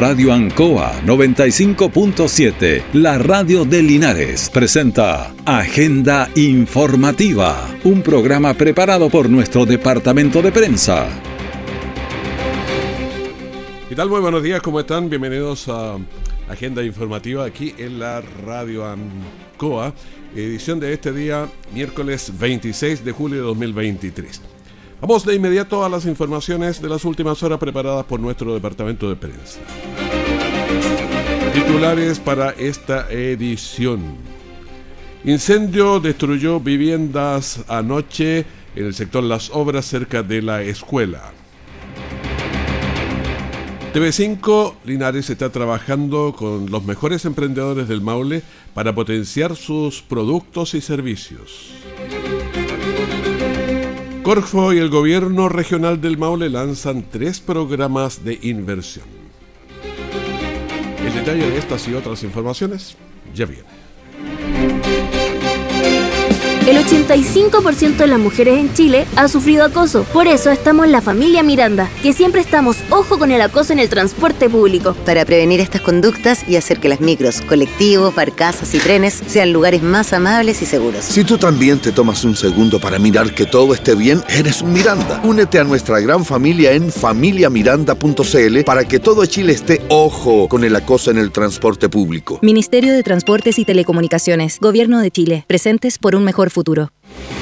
Radio Ancoa 95.7, la radio de Linares, presenta Agenda Informativa, un programa preparado por nuestro departamento de prensa. ¿Qué tal? Muy buenos días, ¿cómo están? Bienvenidos a Agenda Informativa aquí en la Radio Ancoa, edición de este día, miércoles 26 de julio de 2023. Vamos de inmediato a las informaciones de las últimas horas preparadas por nuestro departamento de prensa. Titulares para esta edición. Incendio destruyó viviendas anoche en el sector Las Obras cerca de la escuela. TV5 Linares está trabajando con los mejores emprendedores del Maule para potenciar sus productos y servicios. Corfo y el gobierno regional del Maule lanzan tres programas de inversión. El detalle de estas y otras informaciones ya viene. El 85% de las mujeres en Chile ha sufrido acoso. Por eso estamos en la familia Miranda, que siempre estamos ojo con el acoso en el transporte público. Para prevenir estas conductas y hacer que las micros, colectivos, barcazas y trenes sean lugares más amables y seguros. Si tú también te tomas un segundo para mirar que todo esté bien, eres un Miranda. Únete a nuestra gran familia en familiamiranda.cl para que todo Chile esté ojo con el acoso en el transporte público. Ministerio de Transportes y Telecomunicaciones, Gobierno de Chile, presentes por un mejor futuro.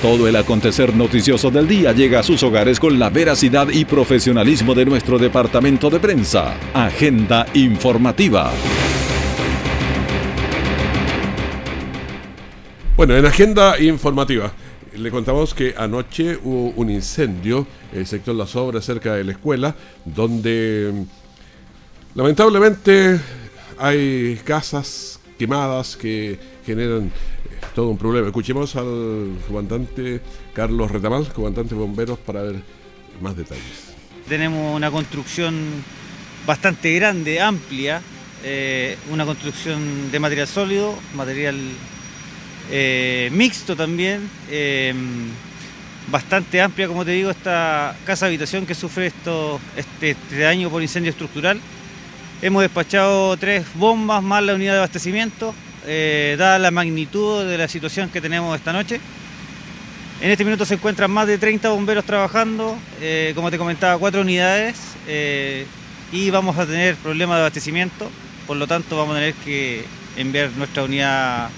Todo el acontecer noticioso del día llega a sus hogares con la veracidad y profesionalismo de nuestro departamento de prensa. Agenda informativa. Bueno, en agenda informativa, le contamos que anoche hubo un incendio en el sector Las Obras cerca de la escuela, donde lamentablemente hay casas quemadas que generan todo un problema. Escuchemos al comandante Carlos Retamal, comandante de bomberos, para ver más detalles. Tenemos una construcción bastante grande, amplia, eh, una construcción de material sólido, material eh, mixto también, eh, bastante amplia, como te digo, esta casa habitación que sufre esto, este, este año por incendio estructural. Hemos despachado tres bombas más la unidad de abastecimiento, eh, dada la magnitud de la situación que tenemos esta noche. En este minuto se encuentran más de 30 bomberos trabajando, eh, como te comentaba, cuatro unidades eh, y vamos a tener problemas de abastecimiento, por lo tanto vamos a tener que enviar nuestra unidad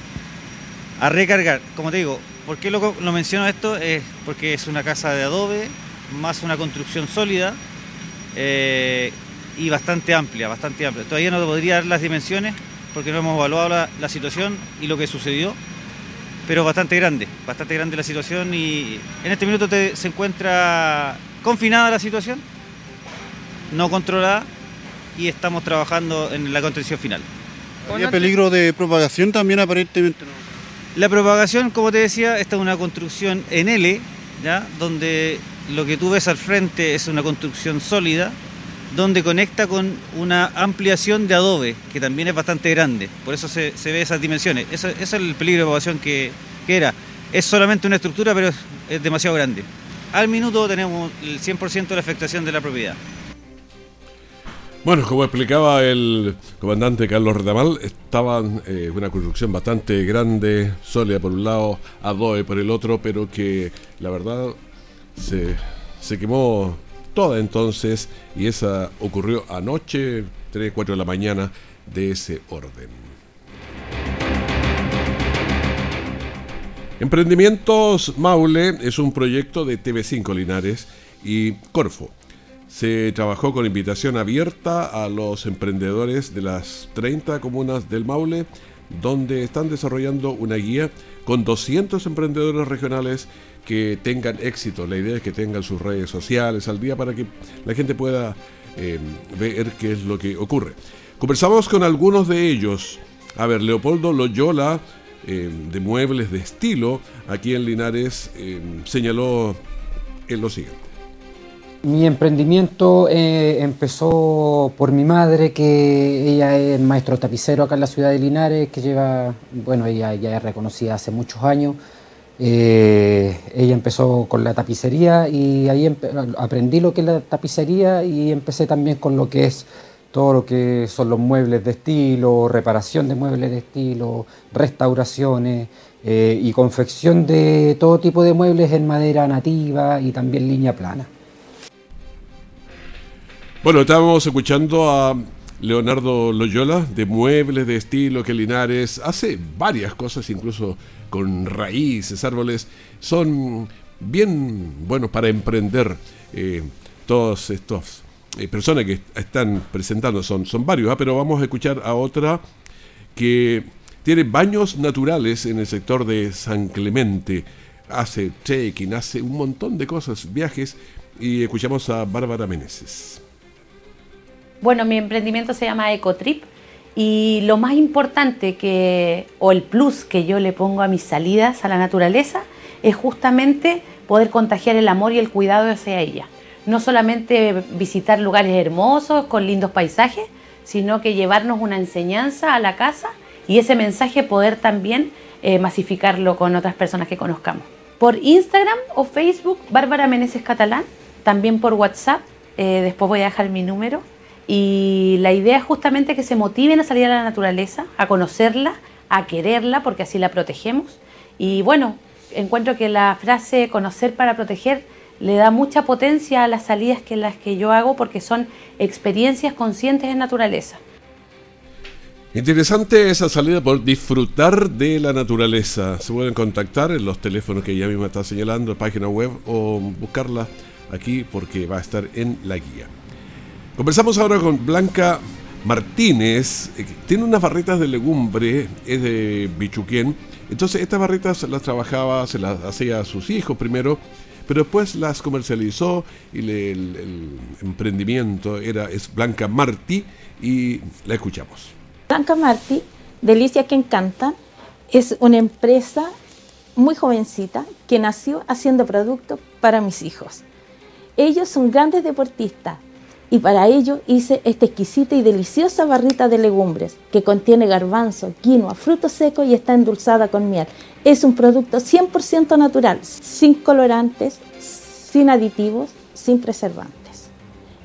a recargar. Como te digo, ¿por qué lo, lo menciono esto? Es porque es una casa de adobe, más una construcción sólida y bastante amplia, bastante amplia. Todavía no te podría dar las dimensiones, porque no hemos evaluado la, situación y lo que sucedió, pero bastante grande, bastante grande la situación y en este minuto se encuentra confinada la situación, no controlada y estamos trabajando en la contención final. ¿Hay peligro de propagación también aparentemente? La propagación, como te decía, esta es una construcción en L, ¿ya? donde lo que tú ves al frente es una construcción sólida, donde conecta con una ampliación de adobe, que también es bastante grande. Por eso se, ve esas dimensiones. Eso, es el peligro de evacuación que, era. Es solamente una estructura, pero es, demasiado grande. Al minuto tenemos el 100% de la afectación de la propiedad. Bueno, como explicaba el comandante Carlos Retamal, estaba eh, una construcción bastante grande, sólida por un lado, adobe por el otro, pero que la verdad se, se quemó toda entonces y esa ocurrió anoche, 3, 4 de la mañana de ese orden. Emprendimientos Maule es un proyecto de TV5 Linares y Corfo. Se trabajó con invitación abierta a los emprendedores de las 30 comunas del Maule, donde están desarrollando una guía con 200 emprendedores regionales que tengan éxito. La idea es que tengan sus redes sociales al día para que la gente pueda eh, ver qué es lo que ocurre. Conversamos con algunos de ellos. A ver, Leopoldo Loyola, eh, de Muebles de Estilo, aquí en Linares, eh, señaló lo siguiente. Mi emprendimiento empezó por mi madre, que ella es maestro tapicero acá en la ciudad de Linares, que lleva, bueno, ella ya es reconocida hace muchos años. Eh, ella empezó con la tapicería y ahí aprendí lo que es la tapicería y empecé también con lo que es todo lo que son los muebles de estilo, reparación de muebles de estilo, restauraciones eh, y confección de todo tipo de muebles en madera nativa y también línea plana. Bueno, estábamos escuchando a Leonardo Loyola de Muebles de Estilo que Linares hace varias cosas, incluso con raíces, árboles. Son bien buenos para emprender eh, todos estos eh, personas que están presentando. Son, son varios, ¿ah? pero vamos a escuchar a otra que tiene baños naturales en el sector de San Clemente. Hace trekking, hace un montón de cosas, viajes. Y escuchamos a Bárbara Meneses. Bueno, mi emprendimiento se llama Ecotrip y lo más importante que, o el plus que yo le pongo a mis salidas a la naturaleza es justamente poder contagiar el amor y el cuidado hacia ella. No solamente visitar lugares hermosos con lindos paisajes, sino que llevarnos una enseñanza a la casa y ese mensaje poder también eh, masificarlo con otras personas que conozcamos. Por Instagram o Facebook, Bárbara Meneses Catalán, también por WhatsApp, eh, después voy a dejar mi número y la idea es justamente que se motiven a salir a la naturaleza, a conocerla, a quererla, porque así la protegemos. Y bueno, encuentro que la frase conocer para proteger le da mucha potencia a las salidas que las que yo hago porque son experiencias conscientes en naturaleza. Interesante esa salida por disfrutar de la naturaleza. Se pueden contactar en los teléfonos que ya mismo está señalando, página web o buscarla aquí porque va a estar en la guía. Conversamos ahora con Blanca Martínez, eh, tiene unas barritas de legumbre, es de Bichuquén. Entonces estas barritas las trabajaba, se las hacía a sus hijos primero, pero después las comercializó y el, emprendimiento era, es Blanca Martí y la escuchamos. Blanca Martí, Delicia que Encanta, es una empresa muy jovencita que nació haciendo productos para mis hijos. Ellos son grandes deportistas, y para ello hice esta exquisita y deliciosa barrita de legumbres que contiene garbanzo, quinoa, frutos secos y está endulzada con miel. Es un producto 100% natural, sin colorantes, sin aditivos, sin preservantes.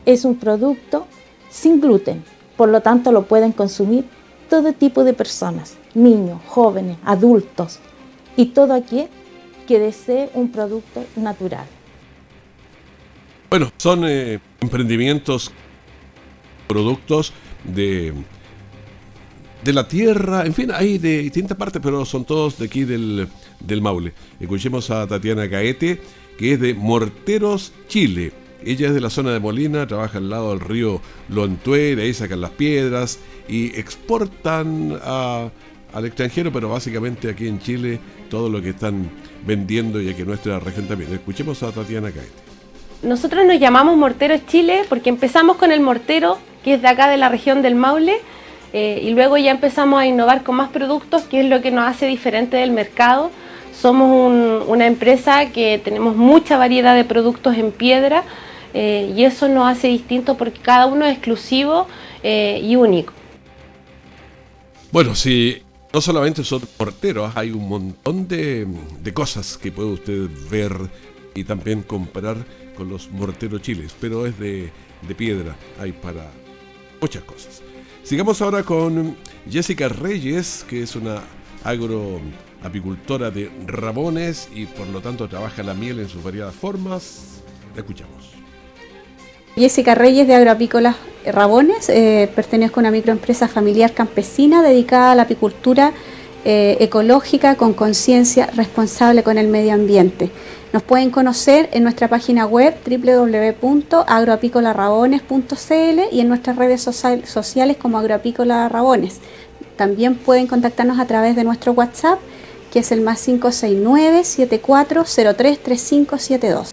Es un producto sin gluten, por lo tanto lo pueden consumir todo tipo de personas, niños, jóvenes, adultos y todo aquel que desee un producto natural. Bueno, son eh, emprendimientos, productos de, de la tierra, en fin, hay de distintas partes, pero son todos de aquí del, del Maule. Escuchemos a Tatiana Gaete, que es de Morteros, Chile. Ella es de la zona de Molina, trabaja al lado del río Lontue, de ahí sacan las piedras y exportan al extranjero, pero básicamente aquí en Chile todo lo que están vendiendo y aquí nuestra región también. Escuchemos a Tatiana Gaete. Nosotros nos llamamos Morteros Chile porque empezamos con el mortero, que es de acá de la región del Maule, eh, y luego ya empezamos a innovar con más productos, que es lo que nos hace diferente del mercado. Somos una empresa que tenemos mucha variedad de productos en piedra eh, y eso nos hace distinto porque cada uno es exclusivo eh, y único. Bueno, si no solamente son morteros, hay un montón de cosas que puede usted ver y también comprar con los morteros chiles, pero es de, piedra, hay para muchas cosas. Sigamos ahora con Jessica Reyes, que es una agroapicultora de Rabones y por lo tanto trabaja la miel en sus variadas formas. La escuchamos. Jessica Reyes de Agroapícolas Rabones, eh, pertenezco a una microempresa familiar campesina dedicada a la apicultura eh, ecológica con conciencia responsable con el medio ambiente. Nos pueden conocer en nuestra página web www.agroapicolarrabones.cl y en nuestras redes sociales como Agroapícola Rabones. También pueden contactarnos a través de nuestro WhatsApp, que es el más 569-7403-3572.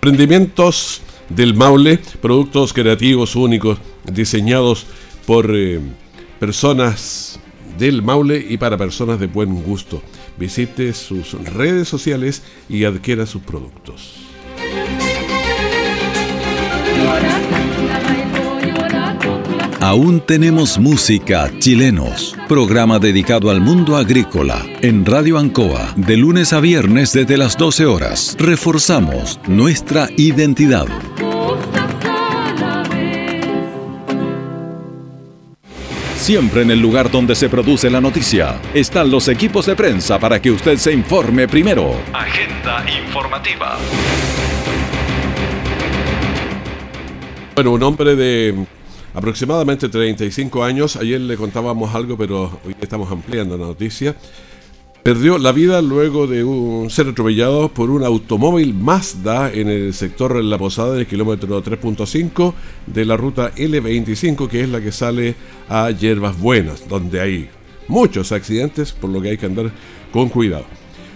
Emprendimientos del Maule, productos creativos únicos, diseñados por eh, personas del Maule y para personas de buen gusto. Visite sus redes sociales y adquiera sus productos. Aún tenemos música chilenos, programa dedicado al mundo agrícola en Radio Ancoa de lunes a viernes desde las 12 horas. Reforzamos nuestra identidad. Siempre en el lugar donde se produce la noticia están los equipos de prensa para que usted se informe primero. Agenda informativa. Bueno, un hombre de aproximadamente 35 años, ayer le contábamos algo, pero hoy estamos ampliando la noticia, perdió la vida luego de ser atropellado por un automóvil Mazda en el sector La Posada del kilómetro 3.5 de la ruta L25, que es la que sale a Hierbas Buenas, donde hay muchos accidentes, por lo que hay que andar con cuidado.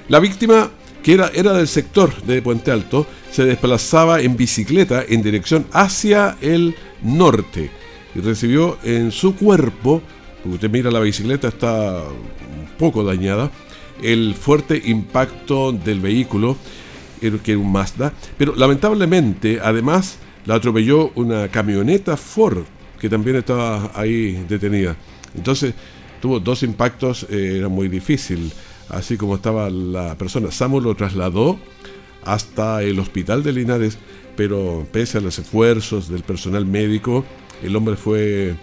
La víctima, que era, del sector de Puente Alto, se desplazaba en bicicleta en dirección hacia el norte y recibió en su cuerpo, usted mira la bicicleta está un poco dañada, el fuerte impacto del vehículo, que era un Mazda, pero lamentablemente además la atropelló una camioneta Ford que también estaba ahí detenida. Entonces tuvo dos impactos, eh, era muy difícil, así como estaba la persona. Samuel lo trasladó hasta el hospital de Linares, pero pese a los esfuerzos del personal médico, el hombre fue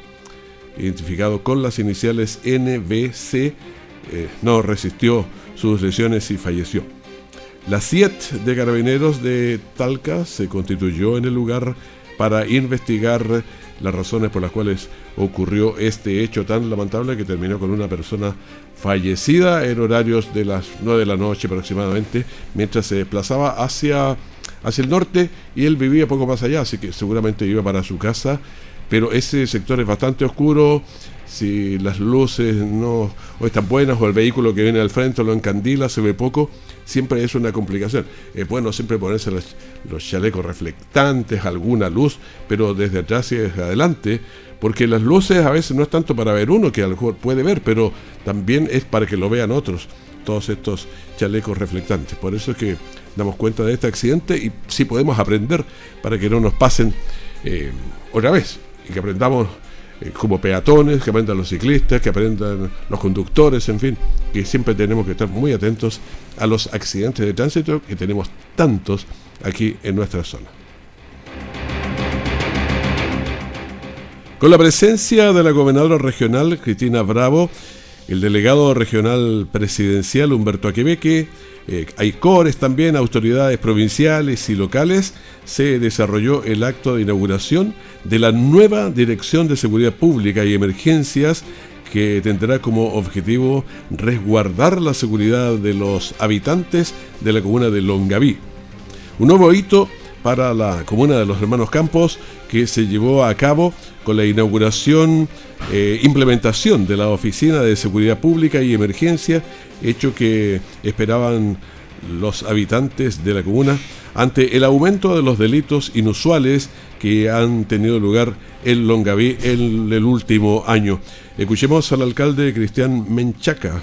identificado con las iniciales NBC eh, no resistió sus lesiones y falleció. La SIET de Carabineros de Talca se constituyó en el lugar para investigar las razones por las cuales ocurrió este hecho tan lamentable que terminó con una persona fallecida en horarios de las 9 de la noche aproximadamente, mientras se desplazaba hacia, hacia el norte y él vivía poco más allá, así que seguramente iba para su casa, pero ese sector es bastante oscuro, si las luces no están buenas o el vehículo que viene al frente lo encandila, se ve poco, siempre es una complicación. Es bueno siempre ponerse los, chalecos reflectantes, alguna luz, pero desde atrás y desde adelante, porque las luces a veces no es tanto para ver uno, que a lo mejor puede ver, pero también es para que lo vean otros, todos estos chalecos reflectantes. Por eso es que damos cuenta de este accidente y sí podemos aprender para que no nos pasen eh, otra vez y que aprendamos como peatones, que aprendan los ciclistas, que aprendan los conductores, en fin, que siempre tenemos que estar muy atentos a los accidentes de tránsito que tenemos tantos aquí en nuestra zona. Con la presencia de la gobernadora regional Cristina Bravo, el delegado regional presidencial Humberto Aquebeque, eh, hay cores también, autoridades provinciales y locales, se desarrolló el acto de inauguración de la nueva Dirección de Seguridad Pública y Emergencias que tendrá como objetivo resguardar la seguridad de los habitantes de la comuna de Longaví. Un nuevo hito para la comuna de los Hermanos Campos que se llevó a cabo con la inauguración e implementación de la Oficina de Seguridad Pública y Emergencia, hecho que esperaban los habitantes de la comuna ante el aumento de los delitos inusuales que han tenido lugar en Longaví en el último año. Escuchemos al alcalde Cristian Menchaca.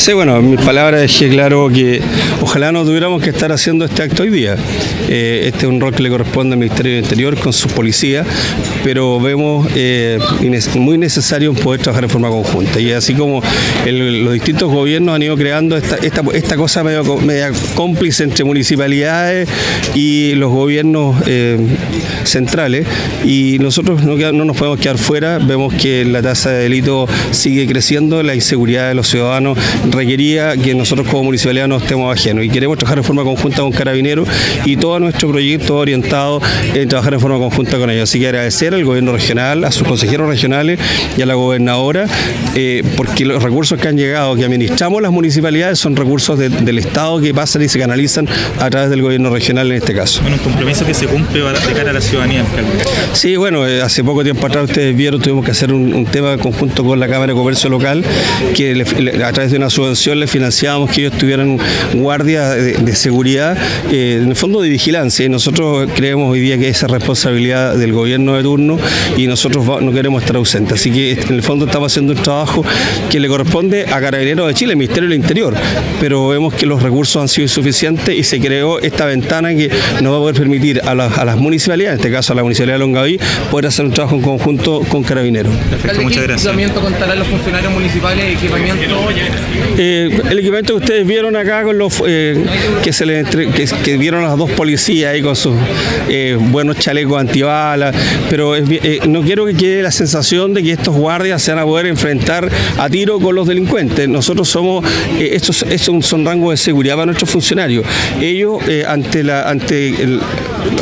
Sí, bueno, mi palabra es que claro que ojalá no tuviéramos que estar haciendo este acto hoy día. Eh, este es un rol que le corresponde al Ministerio del Interior con sus policías, pero vemos eh, muy necesario poder trabajar en forma conjunta. Y así como los distintos gobiernos han ido creando esta, esta, cosa medio, media cómplice entre municipalidades y los gobiernos eh, centrales, y nosotros no, no nos podemos quedar fuera, vemos que la tasa de delito sigue creciendo, la inseguridad de los ciudadanos requería que nosotros como municipalidad no estemos ajenos y queremos trabajar en forma conjunta con Carabineros y todo nuestro proyecto orientado en trabajar en forma conjunta con ellos. Así que agradecer al gobierno regional, a sus consejeros regionales y a la gobernadora, eh, porque los recursos que han llegado, que administramos las municipalidades, son recursos del Estado que pasan y se canalizan a través del gobierno regional en este caso. Bueno, un compromiso que se cumple de cara a la ciudadanía, alcalde. Sí, bueno, eh, hace poco tiempo atrás ustedes vieron, tuvimos que hacer un, tema conjunto con la Cámara de Comercio Local, que a través de una subvención le financiábamos que ellos tuvieran guardia de, seguridad, eh, en el fondo de vigilancia. Y nosotros creemos hoy día que esa responsabilidad del gobierno de turno y nosotros no queremos estar ausentes. Así que en el fondo estamos haciendo un trabajo que le corresponde a Carabineros de Chile, el Ministerio del Interior, pero vemos que los recursos han sido insuficientes y se creó esta ventana que nos va a poder permitir a, las municipalidades, en este caso a la Municipalidad de Longaví, poder hacer un trabajo en conjunto con Carabineros. Perfecto, muchas gracias. contarán los funcionarios municipales equipamiento Eh, el equipamiento que ustedes vieron acá con los eh, que se le entre- que, vieron las dos policías ahí con sus eh, buenos chalecos antibalas, pero no quiero que quede la sensación de que estos guardias se van a poder enfrentar a tiro con los delincuentes. Nosotros somos, estos, estos son rangos de seguridad para nuestros funcionarios. Ellos ante la ante el-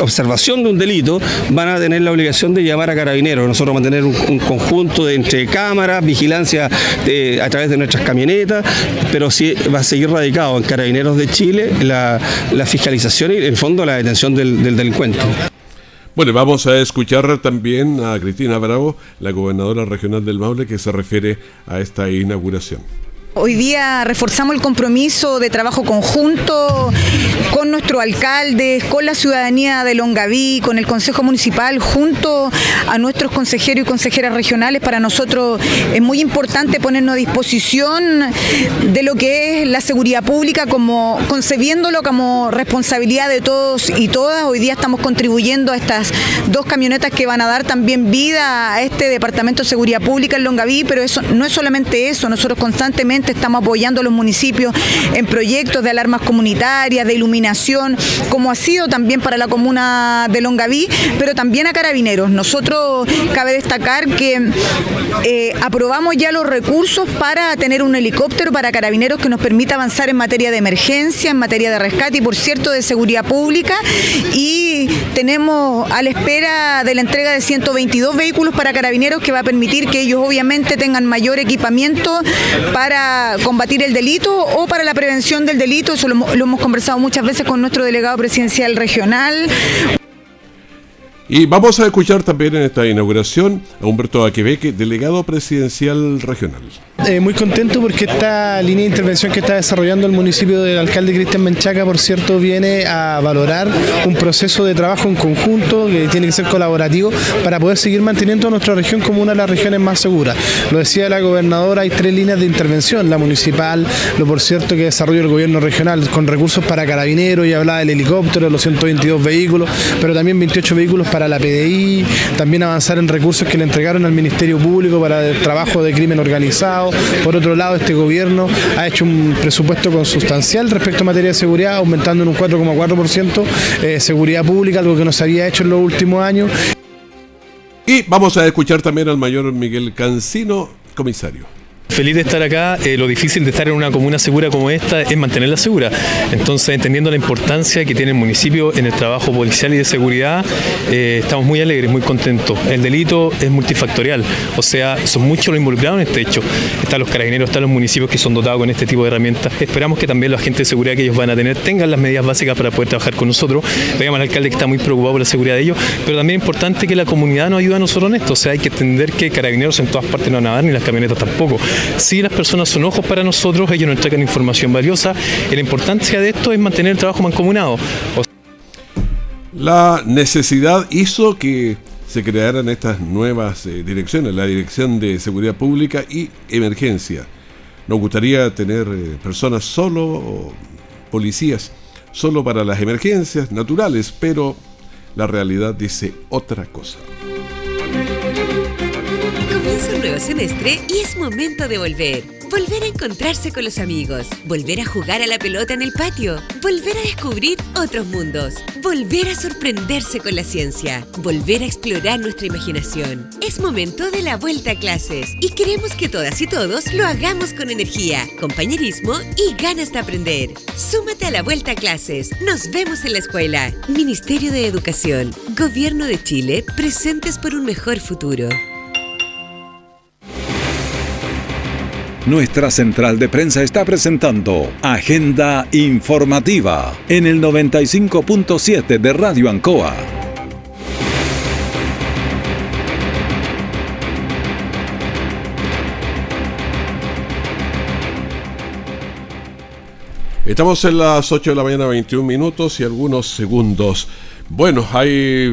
observación de un delito van a tener la obligación de llamar a carabineros. Nosotros vamos a tener un, un conjunto de entre cámaras, vigilancia a través de nuestras camionetas, pero sí va a seguir radicado en Carabineros de Chile la, la fiscalización y en el fondo la detención del delincuente. Bueno, vamos a escuchar también a Cristina Bravo, la gobernadora regional del Maule, que se refiere a esta inauguración. Hoy día reforzamos el compromiso de trabajo conjunto con nuestro alcalde, con la ciudadanía de Longaví, con el Consejo Municipal, junto a nuestros consejeros y consejeras regionales. Para nosotros es muy importante ponernos a disposición de lo que es la seguridad pública, como concebiéndolo como responsabilidad de todos y todas. Hoy día estamos contribuyendo a estas dos camionetas que van a dar también vida a este Departamento de Seguridad Pública en Longaví, pero eso no es solamente eso, nosotros constantemente estamos apoyando a los municipios en proyectos de alarmas comunitarias, de iluminación, como ha sido también para la comuna de Longaví, pero también a carabineros. Nosotros cabe destacar que eh, aprobamos ya los recursos para tener un helicóptero para carabineros que nos permita avanzar en materia de emergencia, en materia de rescate y por cierto de seguridad pública y tenemos a la espera de la entrega de 122 vehículos para carabineros que va a permitir que ellos obviamente tengan mayor equipamiento para combatir el delito o para la prevención del delito, eso lo, lo hemos conversado muchas veces con nuestro delegado presidencial regional. Y vamos a escuchar también en esta inauguración a Humberto Aquebeque, delegado presidencial regional. Eh, muy contento porque esta línea de intervención que está desarrollando el municipio del alcalde Cristian Menchaca, por cierto, viene a valorar un proceso de trabajo en conjunto que tiene que ser colaborativo para poder seguir manteniendo nuestra región como una de las regiones más seguras. Lo decía la gobernadora, hay tres líneas de intervención, la municipal, lo por cierto que desarrolla el gobierno regional con recursos para carabineros y hablaba del helicóptero, los 122 vehículos, pero también 28 vehículos para la PDI, también avanzar en recursos que le entregaron al Ministerio Público para el trabajo de crimen organizado. Por otro lado, este gobierno ha hecho un presupuesto consustancial respecto a materia de seguridad, aumentando en un 4,4% eh, seguridad pública, algo que no se había hecho en los últimos años. Y vamos a escuchar también al mayor Miguel Cancino, comisario. Feliz de estar acá, eh, lo difícil de estar en una comuna segura como esta es mantenerla segura. Entonces, entendiendo la importancia que tiene el municipio en el trabajo policial y de seguridad, eh, estamos muy alegres, muy contentos. El delito es multifactorial, o sea, son muchos los involucrados en este hecho. Están los carabineros, están los municipios que son dotados con este tipo de herramientas. Esperamos que también los agentes de seguridad que ellos van a tener tengan las medidas básicas para poder trabajar con nosotros. Veamos al alcalde que está muy preocupado por la seguridad de ellos, pero también es importante que la comunidad nos ayude a nosotros en esto. O sea, hay que entender que carabineros en todas partes no van a dar, ni las camionetas tampoco. Si las personas son ojos para nosotros, ellos nos entregan información valiosa. La importancia de esto es mantener el trabajo mancomunado. O La necesidad hizo que se crearan estas nuevas eh, direcciones, la Dirección de Seguridad Pública y Emergencia. Nos gustaría tener eh, personas solo, o policías, solo para las emergencias naturales, pero la realidad dice otra cosa. Semestre y es momento de volver. Volver a encontrarse con los amigos, volver a jugar a la pelota en el patio, volver a descubrir otros mundos, volver a sorprenderse con la ciencia, volver a explorar nuestra imaginación. Es momento de la vuelta a clases y queremos que todas y todos lo hagamos con energía, compañerismo y ganas de aprender. Súmate a la vuelta a clases. Nos vemos en la escuela. Ministerio de Educación, Gobierno de Chile, presentes por un mejor futuro. Nuestra central de prensa está presentando Agenda Informativa en el 95.7 de Radio Ancoa. Estamos en las 8 de la mañana, 21 minutos y algunos segundos. Bueno, hay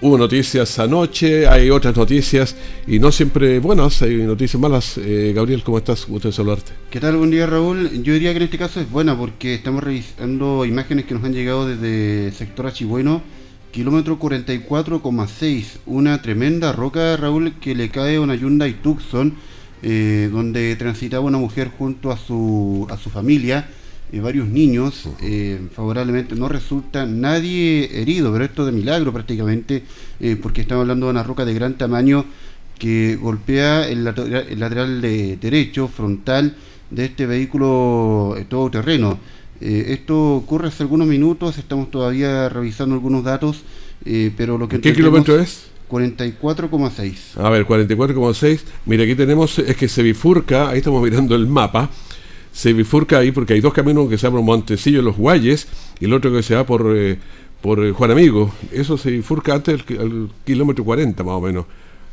hubo noticias anoche, hay otras noticias y no siempre buenas, hay noticias malas. Eh, Gabriel, ¿cómo estás? Gusto de saludarte. ¿Qué tal? Buen día, Raúl. Yo diría que en este caso es buena porque estamos revisando imágenes que nos han llegado desde el sector Achibueno, kilómetro 44,6. Una tremenda roca, Raúl, que le cae a una Hyundai Tucson eh, donde transitaba una mujer junto a su, a su familia, eh, varios niños, eh, favorablemente no resulta nadie herido, pero esto de milagro prácticamente, porque estamos hablando de una roca de gran tamaño que golpea el, lateral, el lateral de derecho, frontal, de este vehículo todoterreno. esto ocurre hace algunos minutos, estamos todavía revisando algunos datos, pero lo que... ¿Qué kilómetro es? 44,6. A ver, 44,6. Mira, aquí tenemos, es que se bifurca, ahí estamos mirando el mapa, se bifurca ahí porque hay dos caminos que se llaman Montecillo Los Guayes y el otro que se va por, eh, por eh, Juan Amigo. Eso se bifurca antes del kilómetro 40 más o menos.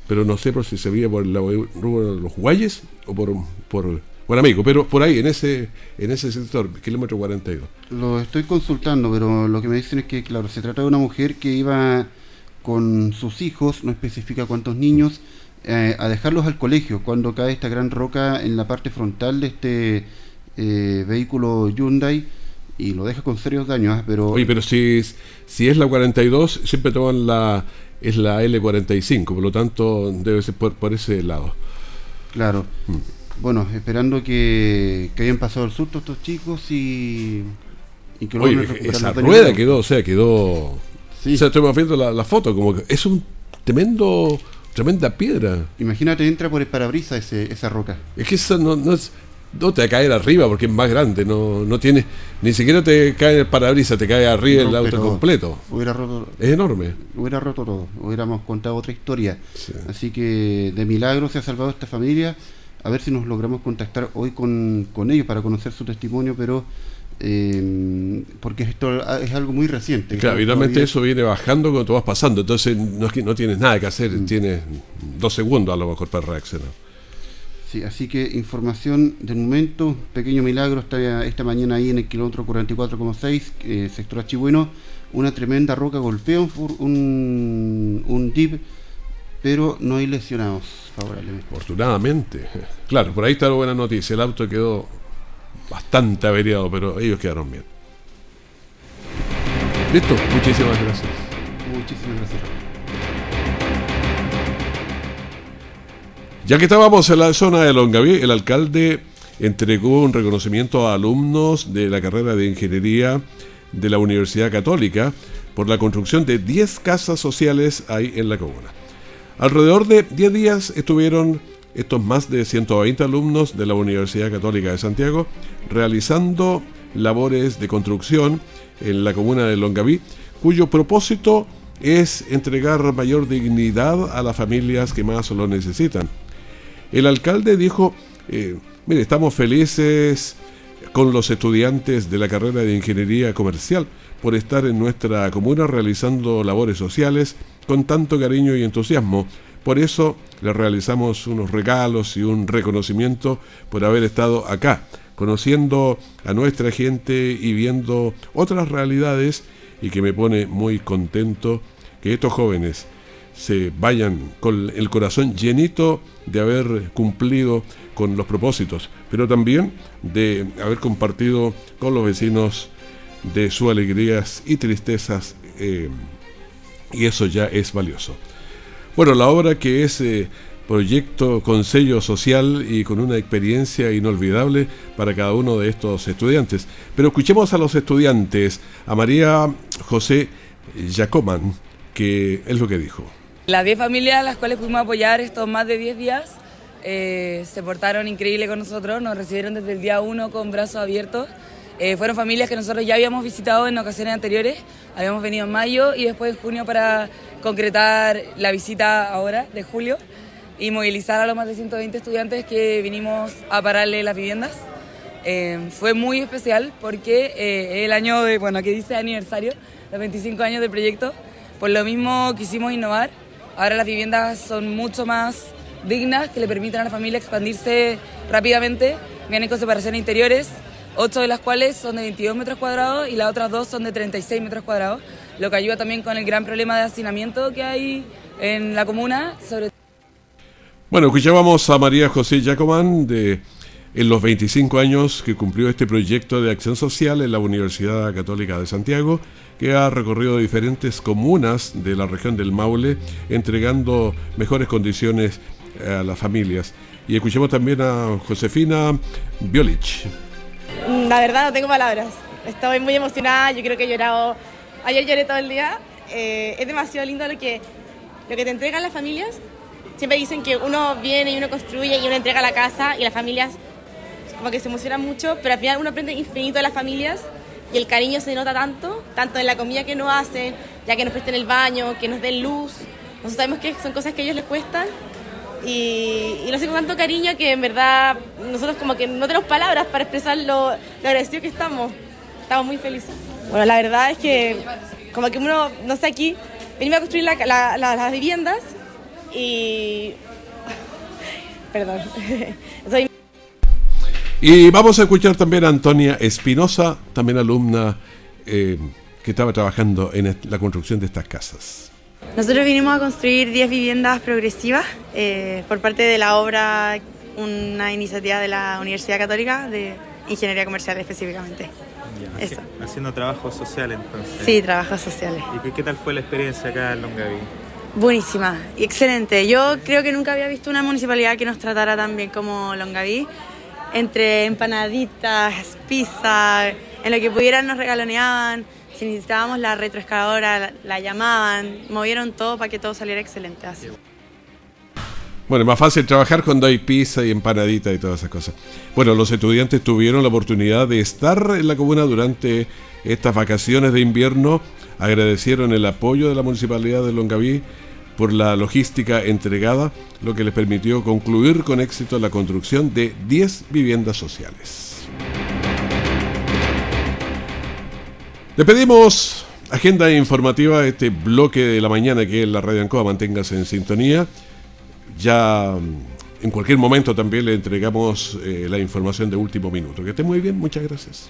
Pero no sé por si se veía por el rumbo de Los Guayes o por, por Juan Amigo, pero por ahí, en ese, en ese sector, kilómetro 42. Lo estoy consultando, pero lo que me dicen es que, claro, se trata de una mujer que iba con sus hijos, no especifica cuántos niños, eh, a dejarlos al colegio cuando cae esta gran roca en la parte frontal de este eh, vehículo Hyundai y lo deja con serios daños. ¿ah? Pero... Oye, pero si, si es la 42, siempre toman la, es la L45, por lo tanto debe ser por, ese lado. Claro. Mm. Bueno, esperando que, que, hayan pasado el susto estos chicos y, y que Oye, esa rueda quedó, o sea, quedó Sí. O sea, estoy viendo la, foto, como que es un tremendo, tremenda piedra. Imagínate, entra por el parabrisas esa roca. Es que eso no, no, es, no te va a caer arriba porque es más grande, no, no tiene, ni siquiera te cae el parabrisas, te cae arriba el auto completo. Hubiera roto, es enorme. Hubiera roto todo, hubiéramos contado otra historia. Así que de milagro se ha salvado esta familia. A ver si nos logramos contactar hoy con, con ellos para conocer su testimonio, pero eh, porque esto es algo muy reciente. Claro, evidentemente eso viene bajando cuando tú vas pasando, entonces no, no tienes nada que hacer, mm. tienes dos segundos a lo mejor para reaccionar. Sí, así que información del momento, pequeño milagro esta, esta mañana ahí en el kilómetro 44,6, eh, sector Achibueno, una tremenda roca golpeó un, un DIV, pero no hay lesionados, favorablemente. Afortunadamente, claro, por ahí está la buena noticia, el auto quedó bastante averiado, pero ellos quedaron bien. Listo, muchísimas gracias. Muchísimas gracias. Ya que estábamos en la zona de Longaví, el alcalde entregó un reconocimiento a alumnos de la carrera de ingeniería de la Universidad Católica por la construcción de 10 casas sociales ahí en la comuna. Alrededor de 10 días estuvieron estos más de 120 alumnos de la Universidad Católica de Santiago realizando labores de construcción en la comuna de Longaví, cuyo propósito es entregar mayor dignidad a las familias que más lo necesitan. El alcalde dijo, eh, mire, estamos felices con los estudiantes de la carrera de Ingeniería Comercial por estar en nuestra comuna realizando labores sociales con tanto cariño y entusiasmo. Por eso le realizamos unos regalos y un reconocimiento por haber estado acá, conociendo a nuestra gente y viendo otras realidades y que me pone muy contento que estos jóvenes se vayan con el corazón llenito de haber cumplido con los propósitos, pero también de haber compartido con los vecinos de sus alegrías y tristezas, eh, y eso ya es valioso. Bueno, la obra que es eh, proyecto con sello social y con una experiencia inolvidable para cada uno de estos estudiantes. Pero escuchemos a los estudiantes, a María José Jacoman, que es lo que dijo. Las 10 familias a las cuales pudimos apoyar estos más de 10 días eh, se portaron increíble con nosotros, nos recibieron desde el día 1 con brazos abiertos. Eh, fueron familias que nosotros ya habíamos visitado en ocasiones anteriores, habíamos venido en mayo y después en junio para concretar la visita ahora de julio y movilizar a los más de 120 estudiantes que vinimos a pararle las viviendas. Eh, fue muy especial porque eh, el año de, bueno, que dice aniversario, los 25 años del proyecto, por lo mismo quisimos innovar. Ahora las viviendas son mucho más dignas, que le permiten a la familia expandirse rápidamente. Vienen con separaciones interiores, 8 de las cuales son de 22 metros cuadrados y las otras dos son de 36 metros cuadrados lo que ayuda también con el gran problema de hacinamiento que hay en la comuna. Bueno, escuchábamos a María José Jacomán de en los 25 años que cumplió este proyecto de acción social en la Universidad Católica de Santiago, que ha recorrido diferentes comunas de la región del Maule, entregando mejores condiciones a las familias. Y escuchemos también a Josefina Biolich. La verdad no tengo palabras. Estoy muy emocionada, yo creo que he llorado. Ayer lloré todo el día. Eh, es demasiado lindo lo que, lo que te entregan las familias. Siempre dicen que uno viene y uno construye y uno entrega la casa y las familias como que se emocionan mucho, pero al final uno aprende infinito de las familias y el cariño se nota tanto, tanto en la comida que nos hacen, ya que nos presten el baño, que nos den luz. Nosotros sabemos que son cosas que a ellos les cuestan y, y lo hacen con tanto cariño que en verdad nosotros como que no tenemos palabras para expresar lo, lo agradecidos que estamos. Estamos muy felices. Bueno, la verdad es que como que uno, no sé, aquí venimos a construir la, la, la, las viviendas y... Perdón. Soy... Y vamos a escuchar también a Antonia Espinosa, también alumna eh, que estaba trabajando en la construcción de estas casas. Nosotros vinimos a construir 10 viviendas progresivas eh, por parte de la obra, una iniciativa de la Universidad Católica de Ingeniería Comercial específicamente. Ya, Eso. Haciendo trabajo social entonces. Sí, trabajos sociales. ¿Y qué, qué tal fue la experiencia acá en Longaví? Buenísima, y excelente. Yo creo que nunca había visto una municipalidad que nos tratara tan bien como Longaví. Entre empanaditas, pizza, en lo que pudieran nos regaloneaban. Si necesitábamos la retroexcavadora, la, la llamaban, movieron todo para que todo saliera excelente. Así. Bueno, es más fácil trabajar cuando hay pizza y empanadita y todas esas cosas. Bueno, los estudiantes tuvieron la oportunidad de estar en la comuna durante estas vacaciones de invierno. Agradecieron el apoyo de la municipalidad de Longaví por la logística entregada, lo que les permitió concluir con éxito la construcción de 10 viviendas sociales. Le pedimos agenda informativa, este bloque de la mañana que es la Radio Ancoa, manténgase en sintonía. Ya mm, en cualquier momento también le entregamos eh, la información de último minuto. Que esté muy bien, muchas gracias.